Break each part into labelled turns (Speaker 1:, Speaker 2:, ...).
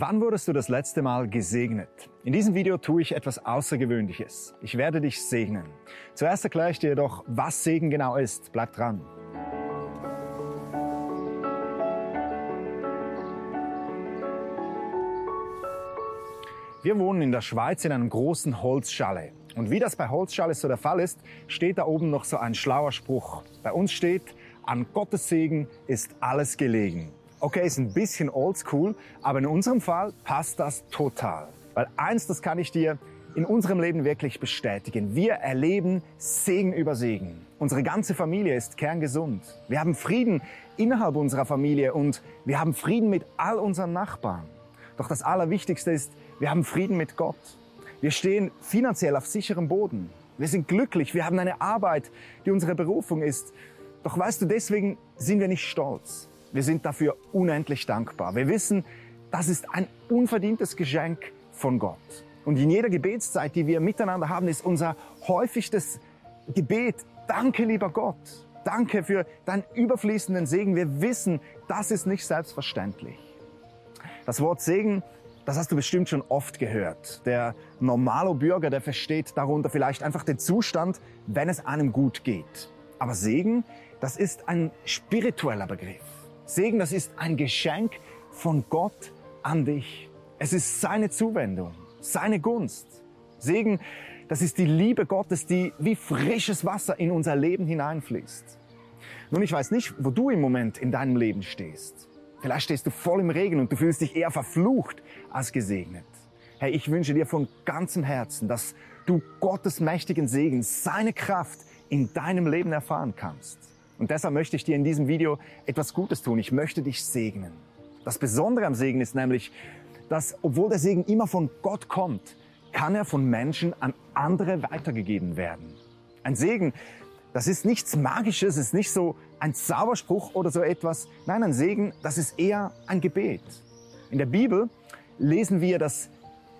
Speaker 1: Wann wurdest du das letzte Mal gesegnet? In diesem Video tue ich etwas Außergewöhnliches. Ich werde dich segnen. Zuerst erkläre ich dir jedoch, was Segen genau ist. Bleib dran. Wir wohnen in der Schweiz in einem großen Holzschalle. Und wie das bei Holzschale so der Fall ist, steht da oben noch so ein schlauer Spruch. Bei uns steht, an Gottes Segen ist alles gelegen. Okay, ist ein bisschen oldschool, aber in unserem Fall passt das total. Weil eins, das kann ich dir in unserem Leben wirklich bestätigen. Wir erleben Segen über Segen. Unsere ganze Familie ist kerngesund. Wir haben Frieden innerhalb unserer Familie und wir haben Frieden mit all unseren Nachbarn. Doch das Allerwichtigste ist, wir haben Frieden mit Gott. Wir stehen finanziell auf sicherem Boden. Wir sind glücklich. Wir haben eine Arbeit, die unsere Berufung ist. Doch weißt du, deswegen sind wir nicht stolz. Wir sind dafür unendlich dankbar. Wir wissen, das ist ein unverdientes Geschenk von Gott. Und in jeder Gebetszeit, die wir miteinander haben, ist unser häufigstes Gebet, danke lieber Gott, danke für deinen überfließenden Segen. Wir wissen, das ist nicht selbstverständlich. Das Wort Segen, das hast du bestimmt schon oft gehört. Der normale Bürger, der versteht darunter vielleicht einfach den Zustand, wenn es einem gut geht. Aber Segen, das ist ein spiritueller Begriff. Segen, das ist ein Geschenk von Gott an dich. Es ist seine Zuwendung, seine Gunst. Segen, das ist die Liebe Gottes, die wie frisches Wasser in unser Leben hineinfließt. Nun, ich weiß nicht, wo du im Moment in deinem Leben stehst. Vielleicht stehst du voll im Regen und du fühlst dich eher verflucht als gesegnet. Hey, ich wünsche dir von ganzem Herzen, dass du Gottes mächtigen Segen, seine Kraft in deinem Leben erfahren kannst. Und deshalb möchte ich dir in diesem Video etwas Gutes tun. Ich möchte dich segnen. Das Besondere am Segen ist nämlich, dass obwohl der Segen immer von Gott kommt, kann er von Menschen an andere weitergegeben werden. Ein Segen, das ist nichts Magisches, ist nicht so ein Zauberspruch oder so etwas. Nein, ein Segen, das ist eher ein Gebet. In der Bibel lesen wir, dass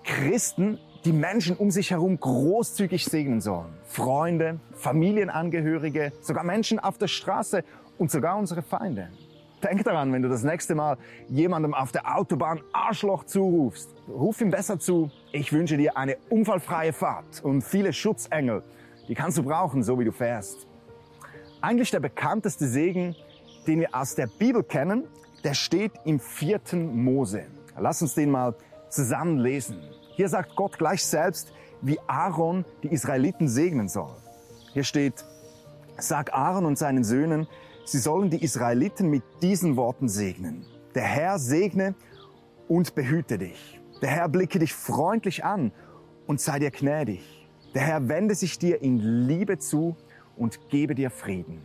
Speaker 1: Christen die Menschen um sich herum großzügig segnen sollen. Freunde, Familienangehörige, sogar Menschen auf der Straße und sogar unsere Feinde. Denk daran, wenn du das nächste Mal jemandem auf der Autobahn Arschloch zurufst. Ruf ihm besser zu, ich wünsche dir eine unfallfreie Fahrt und viele Schutzengel. Die kannst du brauchen, so wie du fährst. Eigentlich der bekannteste Segen, den wir aus der Bibel kennen, der steht im vierten Mose. Lass uns den mal zusammen lesen. Hier sagt Gott gleich selbst, wie Aaron die Israeliten segnen soll. Hier steht, sag Aaron und seinen Söhnen, sie sollen die Israeliten mit diesen Worten segnen. Der Herr segne und behüte dich. Der Herr blicke dich freundlich an und sei dir gnädig. Der Herr wende sich dir in Liebe zu und gebe dir Frieden.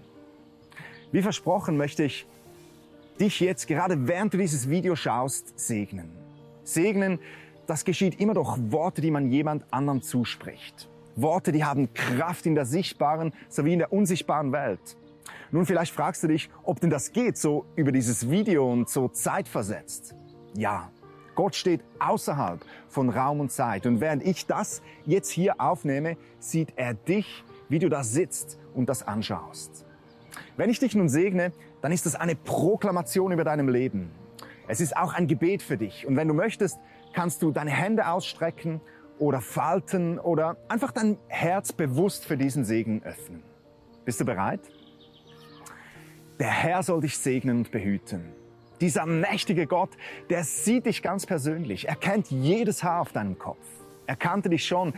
Speaker 1: Wie versprochen möchte ich dich jetzt gerade während du dieses Video schaust segnen. Segnen das geschieht immer durch Worte, die man jemand anderem zuspricht. Worte, die haben Kraft in der sichtbaren sowie in der unsichtbaren Welt. Nun, vielleicht fragst du dich, ob denn das geht, so über dieses Video und so zeitversetzt. Ja, Gott steht außerhalb von Raum und Zeit. Und während ich das jetzt hier aufnehme, sieht er dich, wie du da sitzt und das anschaust. Wenn ich dich nun segne, dann ist das eine Proklamation über deinem Leben. Es ist auch ein Gebet für dich. Und wenn du möchtest, kannst du deine Hände ausstrecken oder falten oder einfach dein Herz bewusst für diesen Segen öffnen. Bist du bereit? Der Herr soll dich segnen und behüten. Dieser mächtige Gott, der sieht dich ganz persönlich. Er kennt jedes Haar auf deinem Kopf. Er kannte dich schon,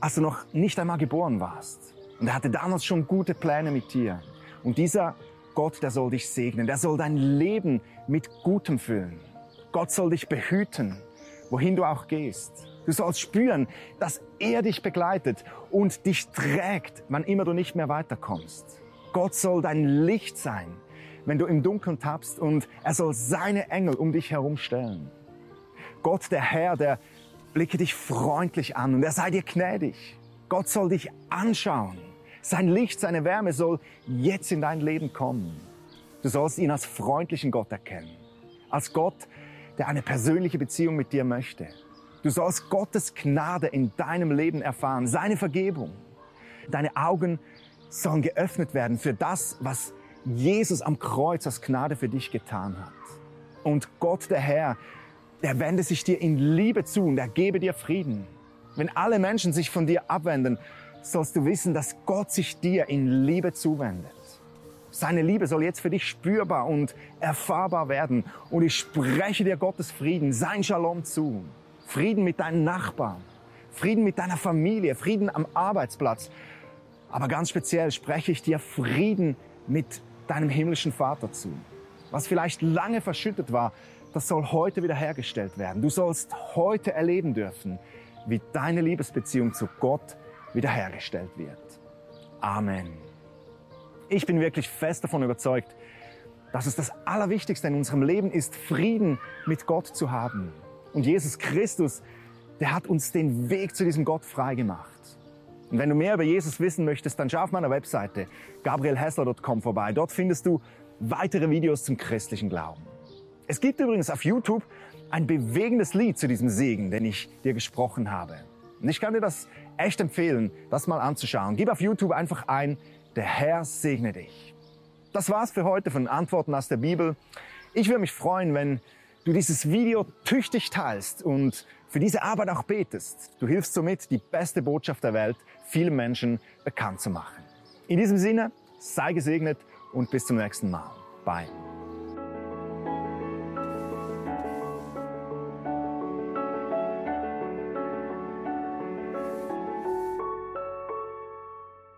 Speaker 1: als du noch nicht einmal geboren warst. Und er hatte damals schon gute Pläne mit dir. Und dieser Gott, der soll dich segnen. Der soll dein Leben mit Gutem füllen. Gott soll dich behüten wohin du auch gehst. Du sollst spüren, dass er dich begleitet und dich trägt, wann immer du nicht mehr weiterkommst. Gott soll dein Licht sein, wenn du im Dunkeln tappst und er soll seine Engel um dich herumstellen. Gott, der Herr, der blicke dich freundlich an und er sei dir gnädig. Gott soll dich anschauen. Sein Licht, seine Wärme soll jetzt in dein Leben kommen. Du sollst ihn als freundlichen Gott erkennen. Als Gott, der eine persönliche Beziehung mit dir möchte. Du sollst Gottes Gnade in deinem Leben erfahren, seine Vergebung. Deine Augen sollen geöffnet werden für das, was Jesus am Kreuz als Gnade für dich getan hat. Und Gott, der Herr, der wende sich dir in Liebe zu und er gebe dir Frieden. Wenn alle Menschen sich von dir abwenden, sollst du wissen, dass Gott sich dir in Liebe zuwendet. Seine Liebe soll jetzt für dich spürbar und erfahrbar werden. Und ich spreche dir Gottes Frieden, sein Shalom zu. Frieden mit deinen Nachbarn, Frieden mit deiner Familie, Frieden am Arbeitsplatz. Aber ganz speziell spreche ich dir Frieden mit deinem himmlischen Vater zu. Was vielleicht lange verschüttet war, das soll heute wieder hergestellt werden. Du sollst heute erleben dürfen, wie deine Liebesbeziehung zu Gott wiederhergestellt wird. Amen. Ich bin wirklich fest davon überzeugt, dass es das Allerwichtigste in unserem Leben ist, Frieden mit Gott zu haben. Und Jesus Christus, der hat uns den Weg zu diesem Gott freigemacht. Und wenn du mehr über Jesus wissen möchtest, dann schau auf meiner Webseite gabrielhessler.com vorbei. Dort findest du weitere Videos zum christlichen Glauben. Es gibt übrigens auf YouTube ein bewegendes Lied zu diesem Segen, den ich dir gesprochen habe. Und ich kann dir das echt empfehlen, das mal anzuschauen. Gib auf YouTube einfach ein, der Herr segne dich. Das war's für heute von Antworten aus der Bibel. Ich würde mich freuen, wenn du dieses Video tüchtig teilst und für diese Arbeit auch betest. Du hilfst somit, die beste Botschaft der Welt vielen Menschen bekannt zu machen. In diesem Sinne, sei gesegnet und bis zum nächsten Mal. Bye.